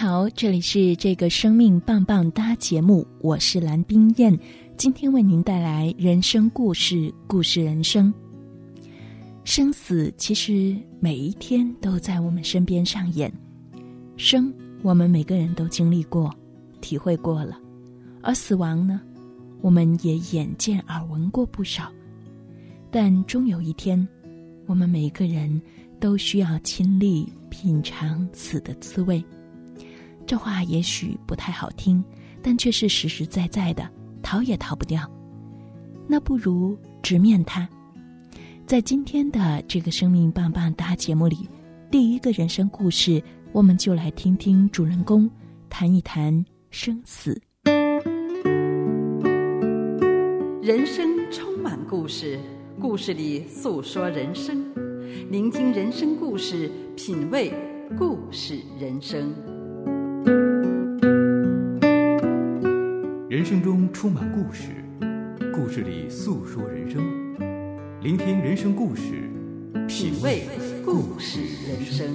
好，这里是这个生命棒棒哒节目，我是蓝冰燕，今天为您带来人生故事，故事人生。生死其实每一天都在我们身边上演，生我们每个人都经历过，体会过了，而死亡呢，我们也眼见耳闻过不少，但终有一天，我们每个人都需要亲历品尝死的滋味。这话也许不太好听，但却是实实在在的，逃也逃不掉。那不如直面它。在今天的这个生命棒棒哒节目里，第一个人生故事，我们就来听听主人公谈一谈生死。人生充满故事，故事里诉说人生，聆听人生故事，品味故事人生。人生中充满故事，故事里诉说人生，聆听人生故事，品味故事人生。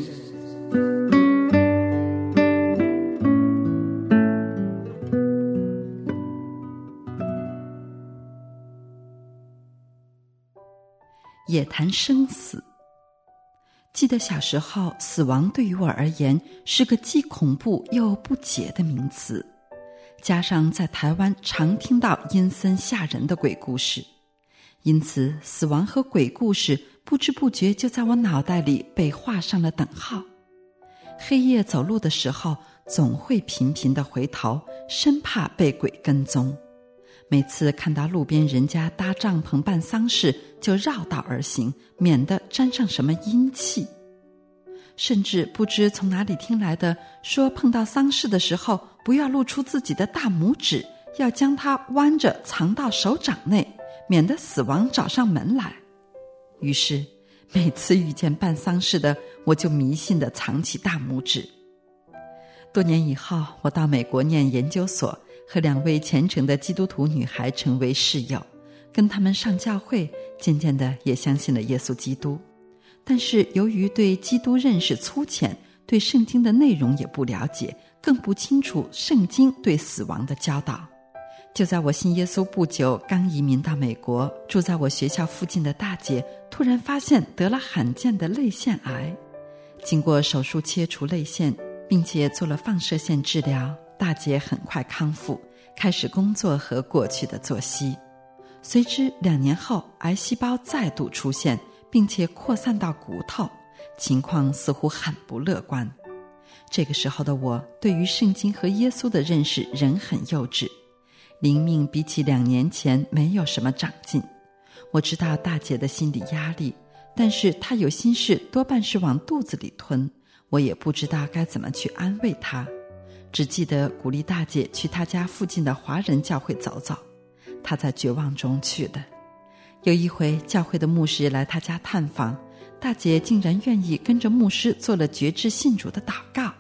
也谈生死。记得小时候，死亡对于我而言是个既恐怖又不解的名词。加上在台湾常听到阴森吓人的鬼故事，因此死亡和鬼故事不知不觉就在我脑袋里被画上了等号。黑夜走路的时候，总会频频的回头，生怕被鬼跟踪。每次看到路边人家搭帐篷办丧事，就绕道而行，免得沾上什么阴气。甚至不知从哪里听来的，说碰到丧事的时候，不要露出自己的大拇指，要将它弯着藏到手掌内，免得死亡找上门来。于是，每次遇见办丧事的，我就迷信的藏起大拇指。多年以后，我到美国念研究所，和两位虔诚的基督徒女孩成为室友，跟他们上教会，渐渐的也相信了耶稣基督。但是由于对基督认识粗浅，对圣经的内容也不了解，更不清楚圣经对死亡的教导。就在我信耶稣不久，刚移民到美国，住在我学校附近的大姐突然发现得了罕见的泪腺癌，经过手术切除泪腺，并且做了放射线治疗，大姐很快康复，开始工作和过去的作息。随之两年后，癌细胞再度出现。并且扩散到骨头，情况似乎很不乐观。这个时候的我，对于圣经和耶稣的认识仍很幼稚，灵命比起两年前没有什么长进。我知道大姐的心理压力，但是她有心事多半是往肚子里吞，我也不知道该怎么去安慰她，只记得鼓励大姐去她家附近的华人教会走走。她在绝望中去的。有一回，教会的牧师来她家探访，大姐竟然愿意跟着牧师做了绝志信主的祷告。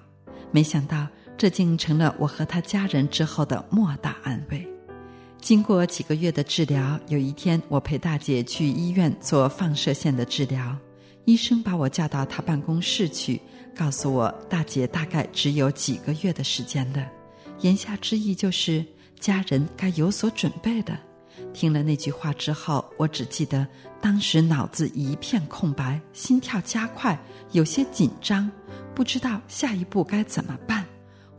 没想到，这竟成了我和他家人之后的莫大安慰。经过几个月的治疗，有一天我陪大姐去医院做放射线的治疗，医生把我叫到他办公室去，告诉我大姐大概只有几个月的时间了。言下之意就是家人该有所准备的。听了那句话之后，我只记得当时脑子一片空白，心跳加快，有些紧张，不知道下一步该怎么办。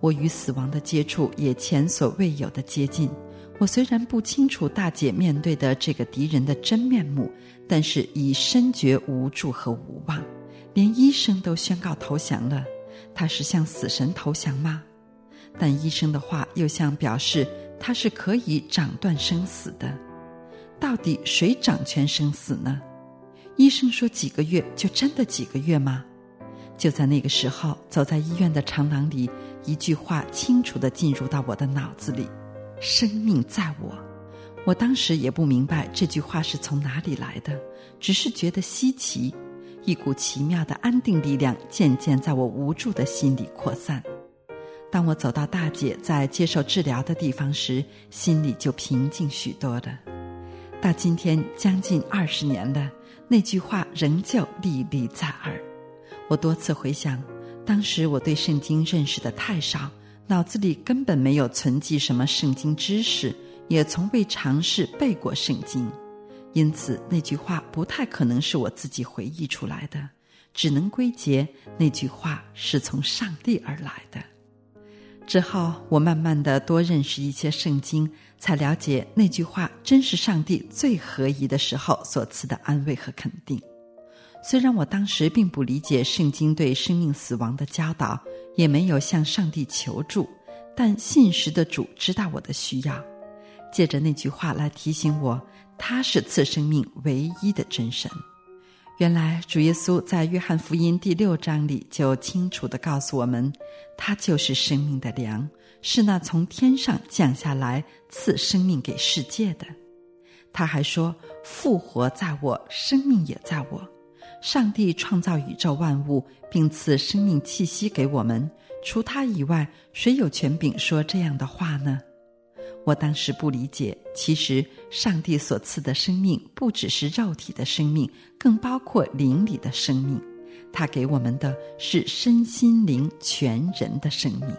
我与死亡的接触也前所未有的接近。我虽然不清楚大姐面对的这个敌人的真面目，但是已深觉无助和无望。连医生都宣告投降了，他是向死神投降吗？但医生的话又像表示他是可以掌断生死的。到底谁掌权生死呢？医生说几个月就真的几个月吗？就在那个时候，走在医院的长廊里，一句话清楚的进入到我的脑子里：“生命在我。”我当时也不明白这句话是从哪里来的，只是觉得稀奇，一股奇妙的安定力量渐渐在我无助的心里扩散。当我走到大姐在接受治疗的地方时，心里就平静许多了。到今天将近二十年了，那句话仍旧历历在耳。我多次回想，当时我对圣经认识的太少，脑子里根本没有存记什么圣经知识，也从未尝试背过圣经，因此那句话不太可能是我自己回忆出来的，只能归结那句话是从上帝而来的。之后，我慢慢的多认识一些圣经，才了解那句话真是上帝最合宜的时候所赐的安慰和肯定。虽然我当时并不理解圣经对生命死亡的教导，也没有向上帝求助，但信实的主知道我的需要，借着那句话来提醒我，他是赐生命唯一的真神。原来主耶稣在约翰福音第六章里就清楚的告诉我们，他就是生命的粮，是那从天上降下来赐生命给世界的。他还说，复活在我，生命也在我。上帝创造宇宙万物，并赐生命气息给我们。除他以外，谁有权柄说这样的话呢？我当时不理解，其实上帝所赐的生命不只是肉体的生命，更包括灵里的生命。他给我们的是身心灵全人的生命。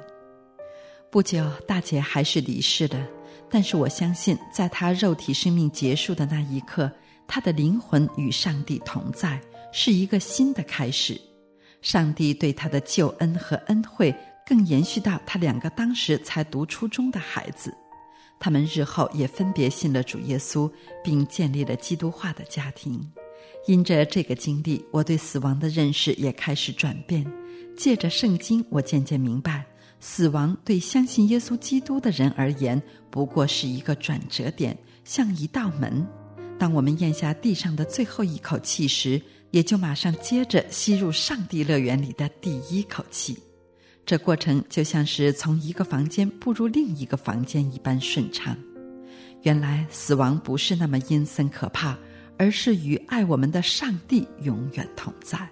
不久，大姐还是离世了，但是我相信，在她肉体生命结束的那一刻，她的灵魂与上帝同在。是一个新的开始，上帝对他的救恩和恩惠更延续到他两个当时才读初中的孩子，他们日后也分别信了主耶稣，并建立了基督化的家庭。因着这个经历，我对死亡的认识也开始转变。借着圣经，我渐渐明白，死亡对相信耶稣基督的人而言，不过是一个转折点，像一道门。当我们咽下地上的最后一口气时，也就马上接着吸入上帝乐园里的第一口气，这过程就像是从一个房间步入另一个房间一般顺畅。原来死亡不是那么阴森可怕，而是与爱我们的上帝永远同在。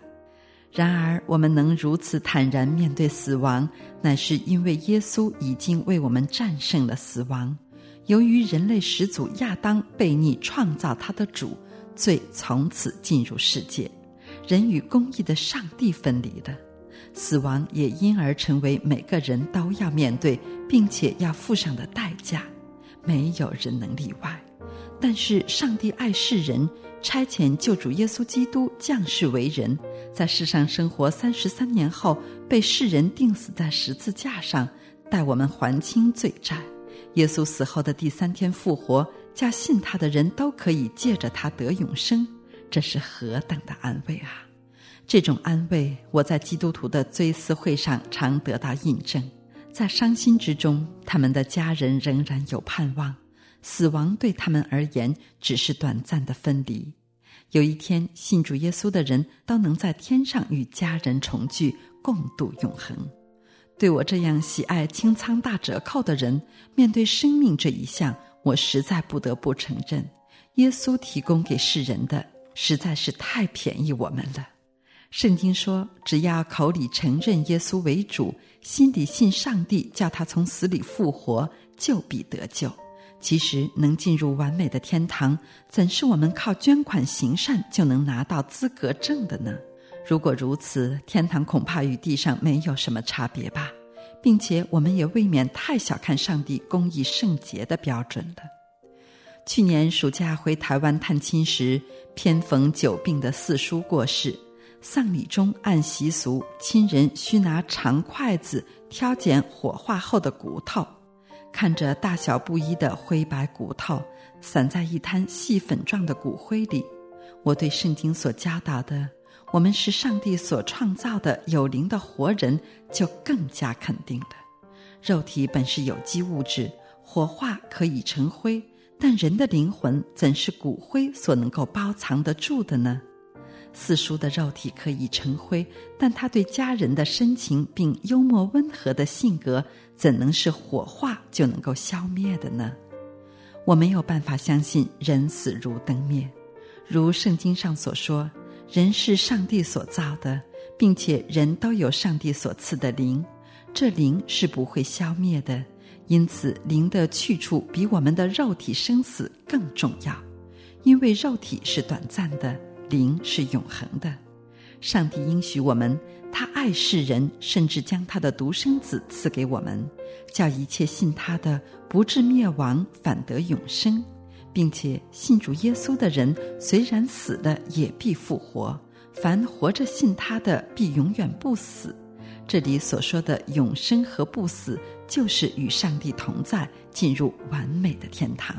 然而，我们能如此坦然面对死亡，乃是因为耶稣已经为我们战胜了死亡。由于人类始祖亚当悖逆创造他的主。罪从此进入世界，人与公义的上帝分离了，死亡也因而成为每个人都要面对并且要付上的代价，没有人能例外。但是上帝爱世人，差遣救主耶稣基督降世为人，在世上生活三十三年后，被世人钉死在十字架上，代我们还清罪债。耶稣死后的第三天复活。叫信他的人都可以借着他得永生，这是何等的安慰啊！这种安慰，我在基督徒的追思会上常得到印证。在伤心之中，他们的家人仍然有盼望。死亡对他们而言只是短暂的分离。有一天，信主耶稣的人都能在天上与家人重聚，共度永恒。对我这样喜爱清仓大折扣的人，面对生命这一项。我实在不得不承认，耶稣提供给世人的实在是太便宜我们了。圣经说，只要口里承认耶稣为主，心里信上帝叫他从死里复活，就必得救。其实能进入完美的天堂，怎是我们靠捐款行善就能拿到资格证的呢？如果如此，天堂恐怕与地上没有什么差别吧。并且，我们也未免太小看上帝公义圣洁的标准了。去年暑假回台湾探亲时，偏逢久病的四叔过世，丧礼中按习俗，亲人需拿长筷子挑拣火化后的骨头。看着大小不一的灰白骨头散在一滩细粉状的骨灰里，我对圣经所教导的。我们是上帝所创造的有灵的活人，就更加肯定了。肉体本是有机物质，火化可以成灰，但人的灵魂怎是骨灰所能够包藏得住的呢？四叔的肉体可以成灰，但他对家人的深情并幽默温和的性格，怎能是火化就能够消灭的呢？我没有办法相信人死如灯灭，如圣经上所说，人是上帝所造的，并且人都有上帝所赐的灵，这灵是不会消灭的。因此，灵的去处比我们的肉体生死更重要，因为肉体是短暂的，灵是永恒的。上帝应许我们，他爱世人，甚至将他的独生子赐给我们，叫一切信他的不至灭亡，反得永生，并且信主耶稣的人，虽然死了，也必复活；凡活着信他的，必永远不死。这里所说的永生和不死，就是与上帝同在，进入完美的天堂。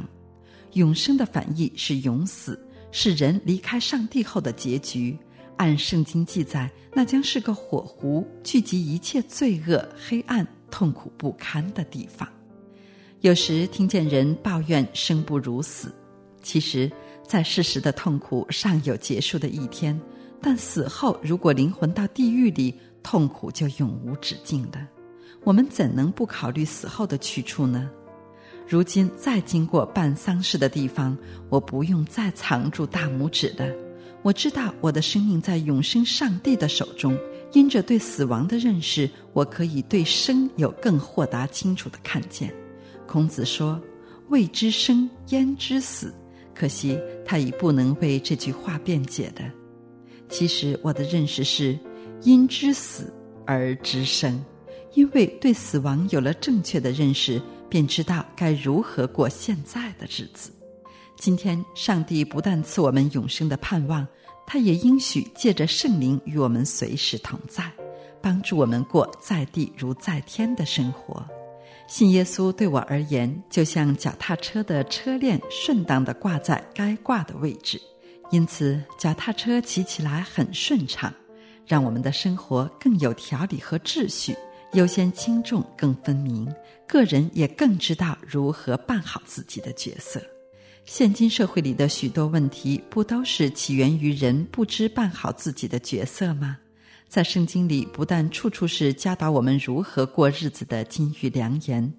永生的反义是永死，是人离开上帝后的结局。按圣经记载，那将是个火湖，聚集一切罪恶、黑暗、痛苦不堪的地方。有时听见人抱怨生不如死，其实，在世时的痛苦尚有结束的一天，但死后如果灵魂到地狱里，痛苦就永无止境了，我们怎能不考虑死后的去处呢？如今再经过办丧事的地方，我不用再藏住大拇指了。我知道我的生命在永生上帝的手中。因着对死亡的认识，我可以对生有更豁达清楚的看见。孔子说：“未知生，焉知死？”可惜他已不能为这句话辩解的。其实我的认识是。因知死而知生，因为对死亡有了正确的认识，便知道该如何过现在的日子。今天，上帝不但赐我们永生的盼望，他也应许借着圣灵与我们随时同在，帮助我们过在地如在天的生活。信耶稣对我而言，就像脚踏车的车链顺当的挂在该挂的位置，因此脚踏车骑起来很顺畅。让我们的生活更有条理和秩序，优先轻重更分明，个人也更知道如何办好自己的角色。现今社会里的许多问题，不都是起源于人不知办好自己的角色吗？在圣经里，不但处处是教导我们如何过日子的金玉良言，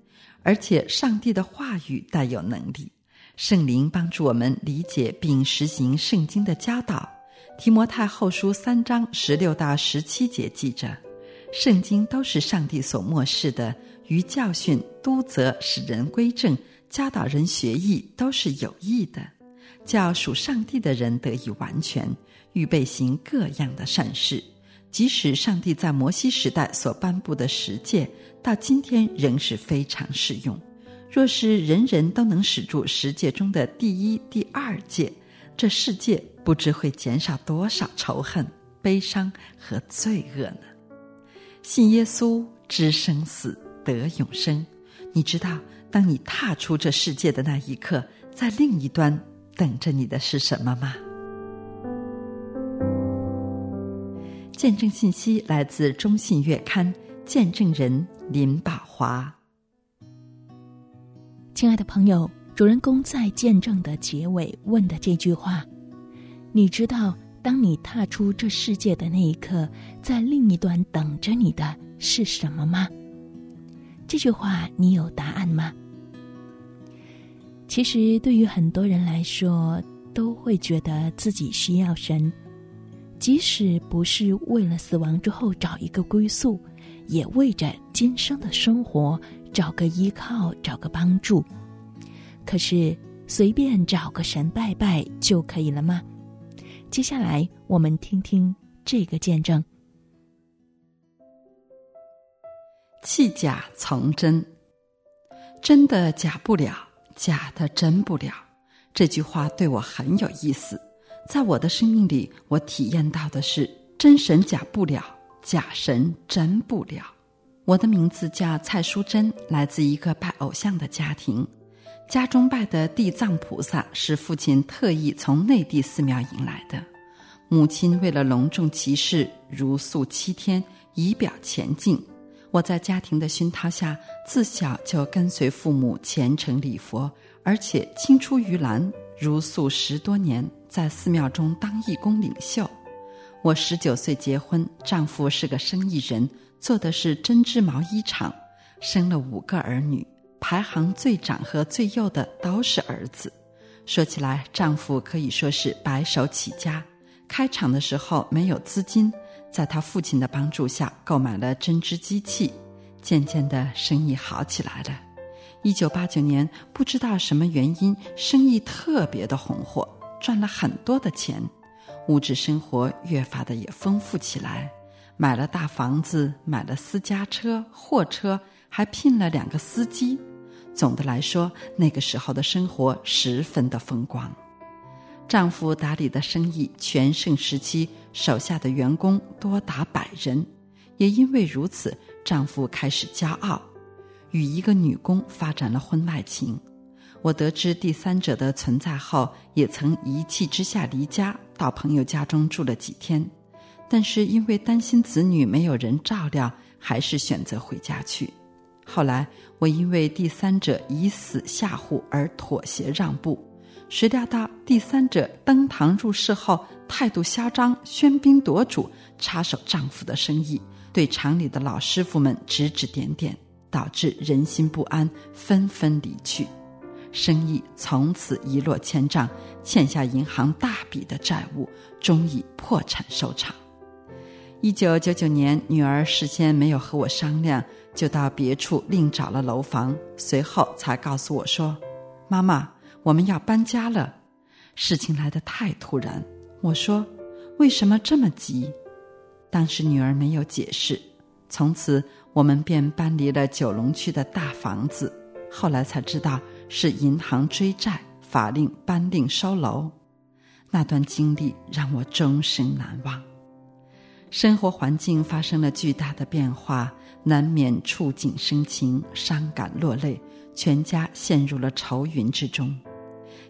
而且上帝的话语带有能力，圣灵帮助我们理解并实行圣经的教导。提摩太后书三章十六到十七节记着，圣经都是上帝所漠视的，于教训、督责、使人归正、教导人学艺，都是有益的，叫属上帝的人得以完全，预备行各样的善事。即使上帝在摩西时代所颁布的十诫，到今天仍是非常适用。若是人人都能使住十诫中的第一、第二诫，这世界。不知会减少多少仇恨、悲伤和罪恶呢？信耶稣知生死得永生。你知道，当你踏出这世界的那一刻，在另一端等着你的是什么吗？见证信息来自《中信月刊》，见证人林宝华。亲爱的朋友，主人公在见证的结尾问的这句话。你知道，当你踏出这世界的那一刻，在另一端等着你的是什么吗？这句话你有答案吗？其实，对于很多人来说，都会觉得自己需要神，即使不是为了死亡之后找一个归宿，也为着今生的生活找个依靠、找个帮助。可是，随便找个神拜拜就可以了吗？接下来，我们听听这个见证：弃假从真，真的假不了，假的真不了。这句话对我很有意思。在我的生命里，我体验到的是真神假不了，假神真不了。我的名字叫蔡淑珍，来自一个拜偶像的家庭。家中拜的地藏菩萨是父亲特意从内地寺庙引来的，母亲为了隆重其事，如素七天，仪表前进。我在家庭的熏陶下，自小就跟随父母虔诚礼佛，而且青出于蓝，如素十多年，在寺庙中当义工领袖。我十九岁结婚，丈夫是个生意人，做的是针织毛衣厂，生了五个儿女，排行最长和最幼的都是儿子。说起来，丈夫可以说是白手起家。开厂的时候没有资金，在他父亲的帮助下购买了针织机器，渐渐的生意好起来了。一九八九年，不知道什么原因，生意特别的红火，赚了很多的钱，物质生活越发的也丰富起来，买了大房子，买了私家车、货车，还聘了两个司机。总的来说，那个时候的生活十分的风光。丈夫打理的生意全盛时期，手下的员工多达百人。也因为如此，丈夫开始骄傲，与一个女工发展了婚外情。我得知第三者的存在后，也曾一气之下离家，到朋友家中住了几天。但是因为担心子女没有人照料，还是选择回家去。后来，我因为第三者以死吓唬而妥协让步，谁料到第三者登堂入室后态度嚣张，喧宾夺主，插手丈夫的生意，对厂里的老师傅们指指点点，导致人心不安，纷纷离去，生意从此一落千丈，欠下银行大笔的债务，终以破产收场。一九九九年，女儿事先没有和我商量。就到别处另找了楼房，随后才告诉我说：“妈妈，我们要搬家了。”事情来得太突然。我说：“为什么这么急？”当时女儿没有解释。从此，我们便搬离了九龙区的大房子。后来才知道是银行追债，法令颁令收楼。那段经历让我终生难忘。生活环境发生了巨大的变化。难免触景生情，伤感落泪，全家陷入了愁云之中。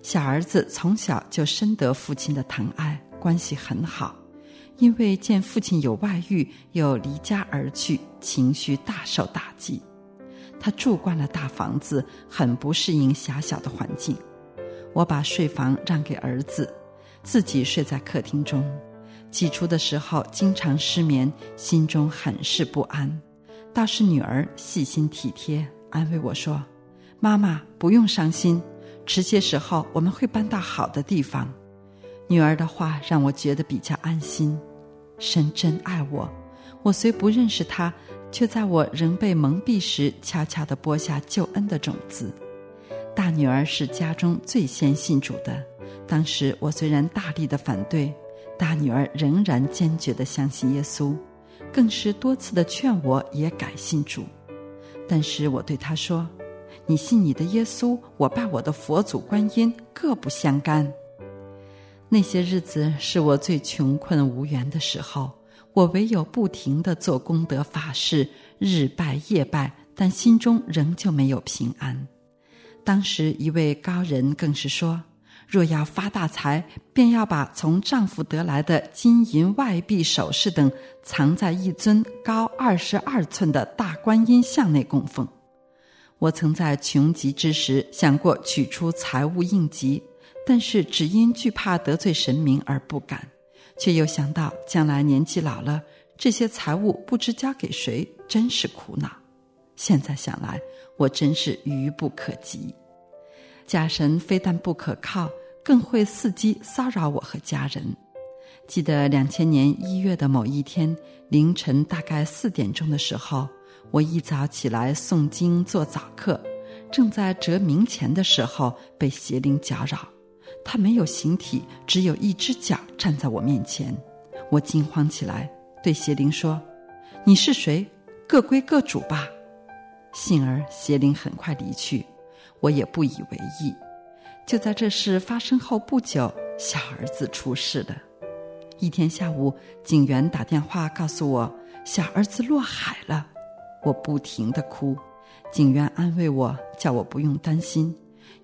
小儿子从小就深得父亲的疼爱，关系很好。因为见父亲有外遇，又离家而去，情绪大受打击。他住惯了大房子，很不适应狭小的环境。我把睡房让给儿子，自己睡在客厅中。起初的时候，经常失眠，心中很是不安。倒是女儿细心体贴，安慰我说：“妈妈不用伤心，迟些时候我们会搬到好的地方。”女儿的话让我觉得比较安心。神真爱我，我虽不认识他，却在我仍被蒙蔽时，悄悄地播下救恩的种子。大女儿是家中最先信主的，当时我虽然大力的反对，大女儿仍然坚决地相信耶稣。更是多次的劝我也改信主，但是我对他说：“你信你的耶稣，我拜我的佛祖观音，各不相干。”那些日子是我最穷困无援的时候，我唯有不停的做功德法事，日拜夜拜，但心中仍旧没有平安。当时一位高人更是说。若要发大财，便要把从丈夫得来的金银外币、首饰等藏在一尊高二十二寸的大观音像内供奉。我曾在穷急之时想过取出财物应急，但是只因惧怕得罪神明而不敢，却又想到将来年纪老了，这些财物不知交给谁，真是苦恼。现在想来，我真是愚不可及。假神非但不可靠，更会伺机骚扰我和家人。记得两千年一月的某一天凌晨，大概四点钟的时候，我一早起来诵经做早课，正在折冥钱的时候，被邪灵搅扰。他没有形体，只有一只脚站在我面前。我惊慌起来，对邪灵说：“你是谁？各归各主吧。”幸而邪灵很快离去。我也不以为意。就在这事发生后不久，小儿子出事了。一天下午，警员打电话告诉我，小儿子落海了。我不停的哭，警员安慰我，叫我不用担心，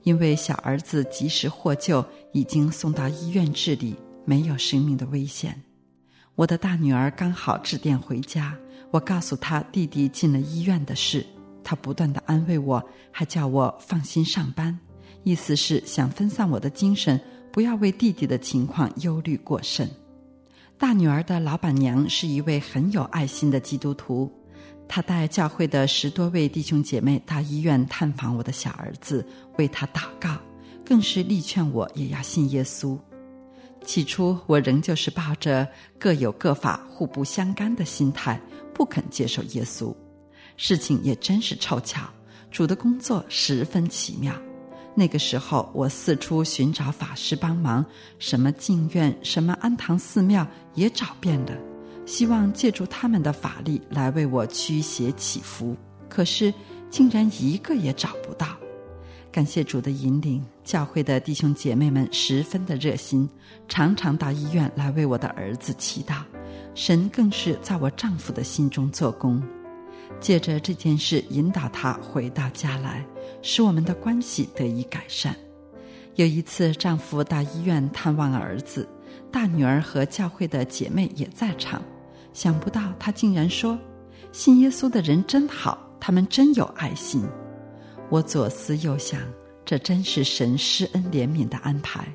因为小儿子及时获救，已经送到医院治理，没有生命的危险。我的大女儿刚好致电回家，我告诉她弟弟进了医院的事。她不断的安慰我，还叫我放心上班，意思是想分散我的精神，不要为弟弟的情况忧虑过甚。大女儿的老板娘是一位很有爱心的基督徒，她带教会的十多位弟兄姐妹到医院探访我的小儿子，为他祷告，更是力劝我也要信耶稣。起初，我仍旧是抱着各有各法、互不相干的心态，不肯接受耶稣。事情也真是凑巧，主的工作十分奇妙。那个时候，我四处寻找法师帮忙，什么净院、什么安堂寺庙也找遍了，希望借助他们的法力来为我驱邪祈福。可是，竟然一个也找不到。感谢主的引领，教会的弟兄姐妹们十分的热心，常常到医院来为我的儿子祈祷。神更是在我丈夫的心中做工。借着这件事引导他回到家来，使我们的关系得以改善。有一次，丈夫到医院探望儿子，大女儿和教会的姐妹也在场。想不到他竟然说：“信耶稣的人真好，他们真有爱心。”我左思右想，这真是神施恩怜悯的安排。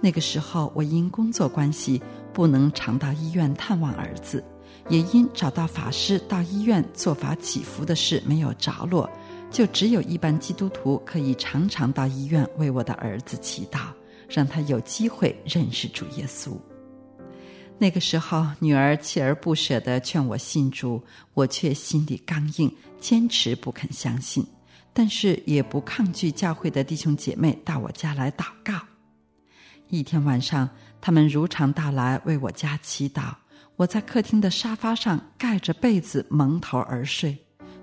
那个时候，我因工作关系不能常到医院探望儿子。也因找到法师到医院做法祈福的事没有着落，就只有一般基督徒可以常常到医院为我的儿子祈祷，让他有机会认识主耶稣。那个时候，女儿锲而不舍地劝我信主，我却心里刚硬，坚持不肯相信，但是也不抗拒教会的弟兄姐妹到我家来祷告。一天晚上，他们如常到来为我家祈祷。我在客厅的沙发上盖着被子蒙头而睡，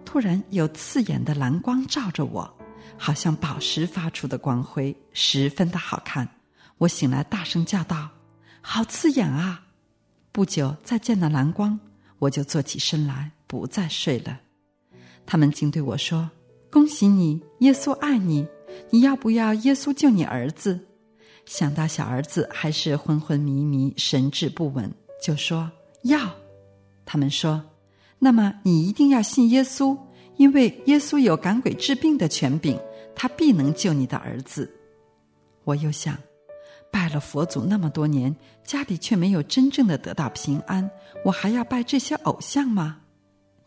突然有刺眼的蓝光照着我，好像宝石发出的光辉，十分的好看。我醒来，大声叫道：“好刺眼啊！”不久再见到蓝光，我就坐起身来，不再睡了。他们竟对我说：“恭喜你，耶稣爱你，你要不要耶稣救你儿子？”想到小儿子还是昏昏迷迷，神志不稳，就说。要，他们说，那么你一定要信耶稣，因为耶稣有赶鬼治病的权柄，他必能救你的儿子。我又想，拜了佛祖那么多年，家里却没有真正的得到平安，我还要拜这些偶像吗？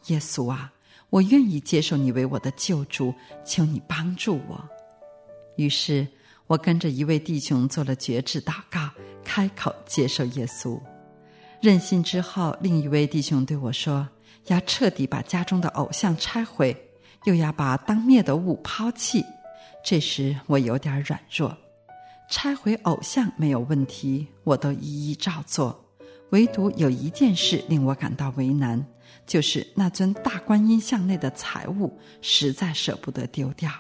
耶稣啊，我愿意接受你为我的救主，求你帮助我。于是我跟着一位弟兄做了绝志祷告，开口接受耶稣。任性之后，另一位弟兄对我说：“要彻底把家中的偶像拆毁，又要把当灭的物抛弃。”这时我有点软弱。拆毁偶像没有问题，我都一一照做。唯独有一件事令我感到为难，就是那尊大观音像内的财物，实在舍不得丢掉。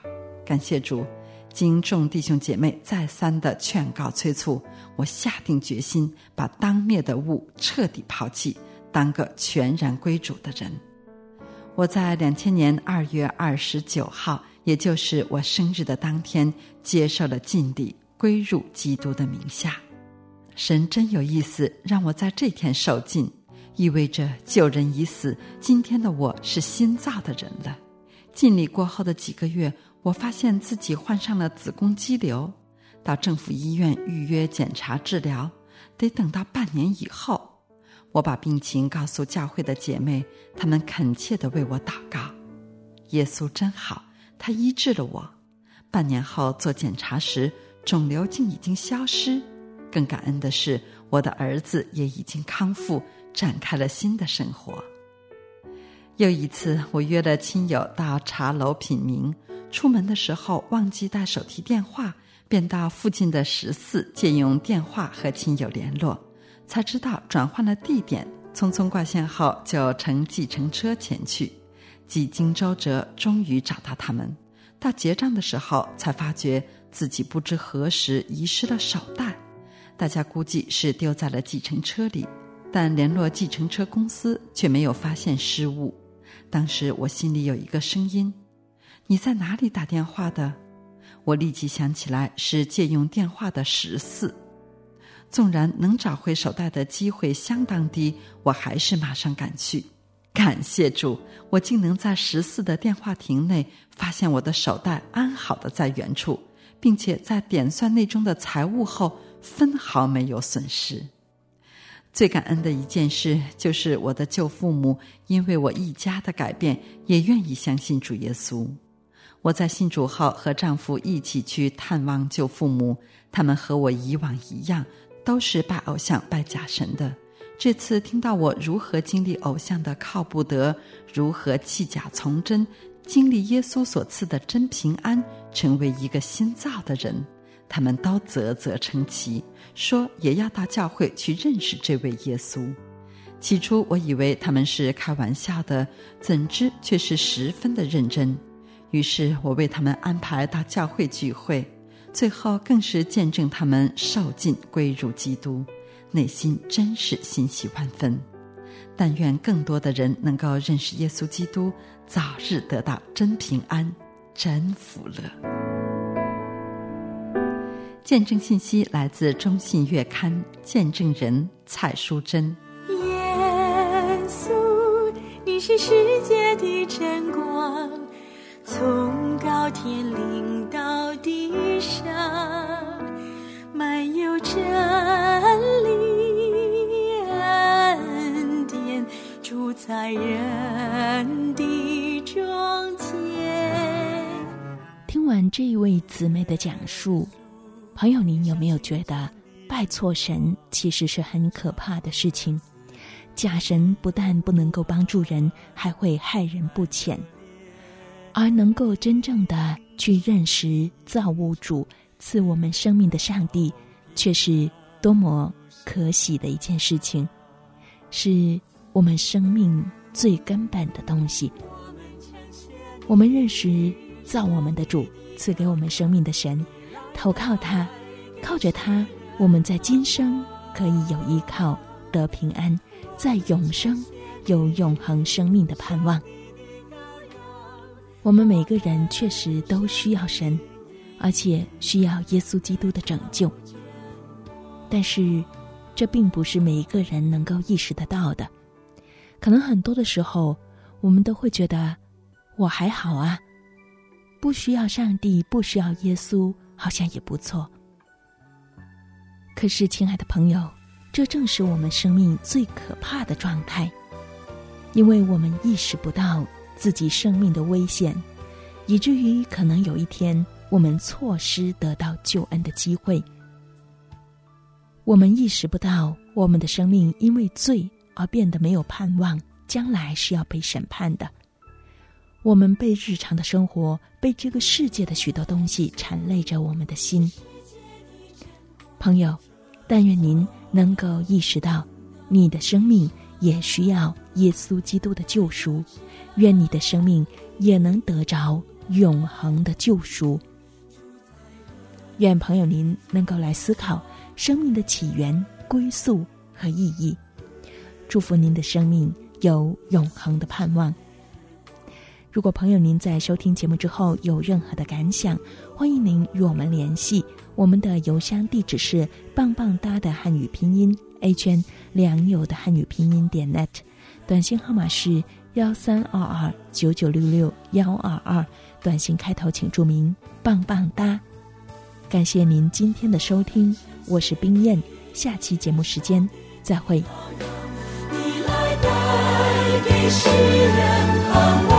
感谢主。经众弟兄姐妹再三的劝告催促，我下定决心把当灭的物彻底抛弃，当个全然归主的人。我在两千年二月二十九号，也就是我生日的当天，接受了禁礼，归入基督的名下。神真有意思，让我在这天受尽，意味着旧人已死，今天的我是新造的人了。敬礼过后的几个月。我发现自己患上了子宫肌瘤，到政府医院预约检查治疗，得等到半年以后。我把病情告诉教会的姐妹，她们恳切的为我祷告。耶稣真好，他医治了我。半年后做检查时，肿瘤竟已经消失。更感恩的是，我的儿子也已经康复，展开了新的生活。又一次，我约了亲友到茶楼品茗。出门的时候忘记带手提电话，便到附近的十四借用电话和亲友联络，才知道转换了地点。匆匆挂线后，就乘计程车前去。几经周折，终于找到他们。到结账的时候，才发觉自己不知何时遗失了手袋。大家估计是丢在了计程车里，但联络计程车公司却没有发现失物。当时我心里有一个声音。你在哪里打电话的？我立即想起来是借用电话的十四。纵然能找回手袋的机会相当低，我还是马上赶去。感谢主，我竟能在十四的电话亭内发现我的手袋安好的在原处，并且在点算内中的财物后分毫没有损失。最感恩的一件事，就是我的舅父母因为我一家的改变，也愿意相信主耶稣。我在信主后，和丈夫一起去探望舅父母，他们和我以往一样，都是拜偶像、拜假神的。这次听到我如何经历偶像的靠不得，如何弃假从真，经历耶稣所赐的真平安，成为一个新造的人。他们都啧啧称奇，说也要到教会去认识这位耶稣。起初我以为他们是开玩笑的，怎知却是十分的认真。于是我为他们安排到教会聚会，最后更是见证他们受尽归入基督，内心真是欣喜万分。但愿更多的人能够认识耶稣基督，早日得到真平安、真福乐。见证信息来自中信月刊，见证人蔡淑珍。耶稣，你是世界的真光，从高天灵到地上，满有真理恩典，住在人的中间。听完这一位姊妹的讲述。朋友，您有没有觉得拜错神其实是很可怕的事情？假神不但不能够帮助人，还会害人不浅。而能够真正的去认识造物主赐我们生命的上帝，却是多么可喜的一件事情，是我们生命最根本的东西。我们认识造我们的主，赐给我们生命的神。投靠他，靠着他，我们在今生可以有依靠，得平安；在永生有永恒生命的盼望。我们每个人确实都需要神，而且需要耶稣基督的拯救。但是，这并不是每一个人能够意识得到的。可能很多的时候，我们都会觉得我还好啊，不需要上帝，不需要耶稣。好像也不错，可是，亲爱的朋友，这正是我们生命最可怕的状态，因为我们意识不到自己生命的危险，以至于可能有一天我们错失得到救恩的机会。我们意识不到我们的生命因为罪而变得没有盼望，将来是要被审判的。我们被日常的生活、被这个世界的许多东西缠累着我们的心，朋友，但愿您能够意识到，你的生命也需要耶稣基督的救赎，愿你的生命也能得着永恒的救赎。愿朋友您能够来思考生命的起源、归宿和意义，祝福您的生命有永恒的盼望。如果朋友您在收听节目之后有任何的感想，欢迎您与我们联系。我们的邮箱地址是棒棒哒的汉语拼音 a 圈良友的汉语拼音点 net，短信号码是幺三二二九九六六幺二二，短信开头请注明棒棒哒。感谢您今天的收听，我是冰燕，下期节目时间再会。你来带给世人